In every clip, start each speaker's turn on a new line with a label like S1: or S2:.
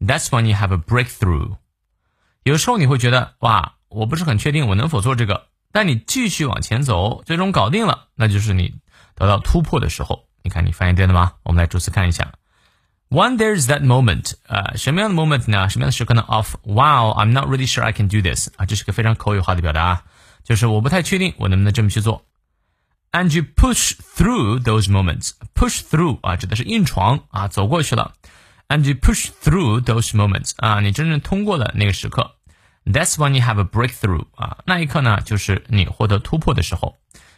S1: That's when you have a breakthrough。有时候你会觉得哇，我不是很确定我能否做这个，但你继续往前走，最终搞定了，那就是你得到突破的时候。你看你发现对了吗？我们来逐词看一下。When there's that moment，呃，什么样的 moment 呢？什么样的时刻呢？Of wow，I'm not really sure I can do this。啊，这是个非常口语化的表达，就是我不太确定我能不能这么去做。And you push through those moments。Push through 啊，指的是硬闯啊，走过去了。 And you push through those moments 啊，你真正通过了那个时刻，That's when you have a breakthrough 啊，那一刻呢，就是你获得突破的时候。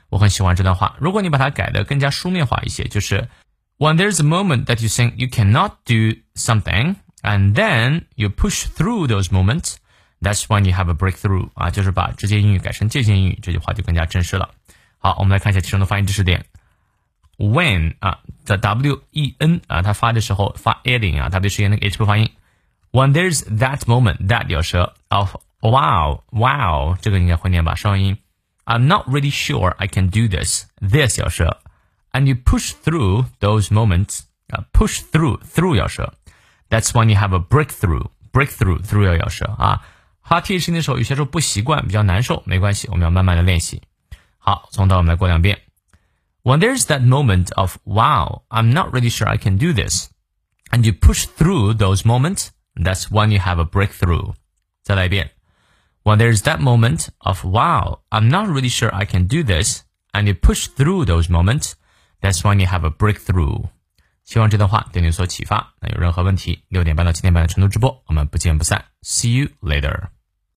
S1: 我很喜欢这段话，如果你把它改得更加书面化一些，就是 When there's a moment that you think you cannot do something, and then you push through those moments, that's when you have a breakthrough 啊，就是把直接英语改成借鉴英语，这句话就更加正式了。好，我们来看一下其中的发音知识点。when 啊的 w e n 啊，它发的时候发 a 的音啊，w 是那个 h 不发音。When there's that moment that 咬舌 of wow wow 这个应该会念吧，双音。I'm not really sure I can do this this 咬舌，and you push through those moments 啊，push through through 咬舌。That's when you have a breakthrough breakthrough through 要咬舌啊。发 th 音的时候有些时候不习惯，比较难受，没关系，我们要慢慢的练习。好，从头我们来过两遍。 when there's that moment of, wow, I'm not really sure I can do this, and you push through those moments, that's when you have a breakthrough. 再来一遍。When there's that moment of, wow, I'm not really sure I can do this, and you push through those moments, that's when you have a breakthrough. 希望这段话对你有所启发。那有任何问题，六点半到七点半的晨读直播，我们不见不散。See you later.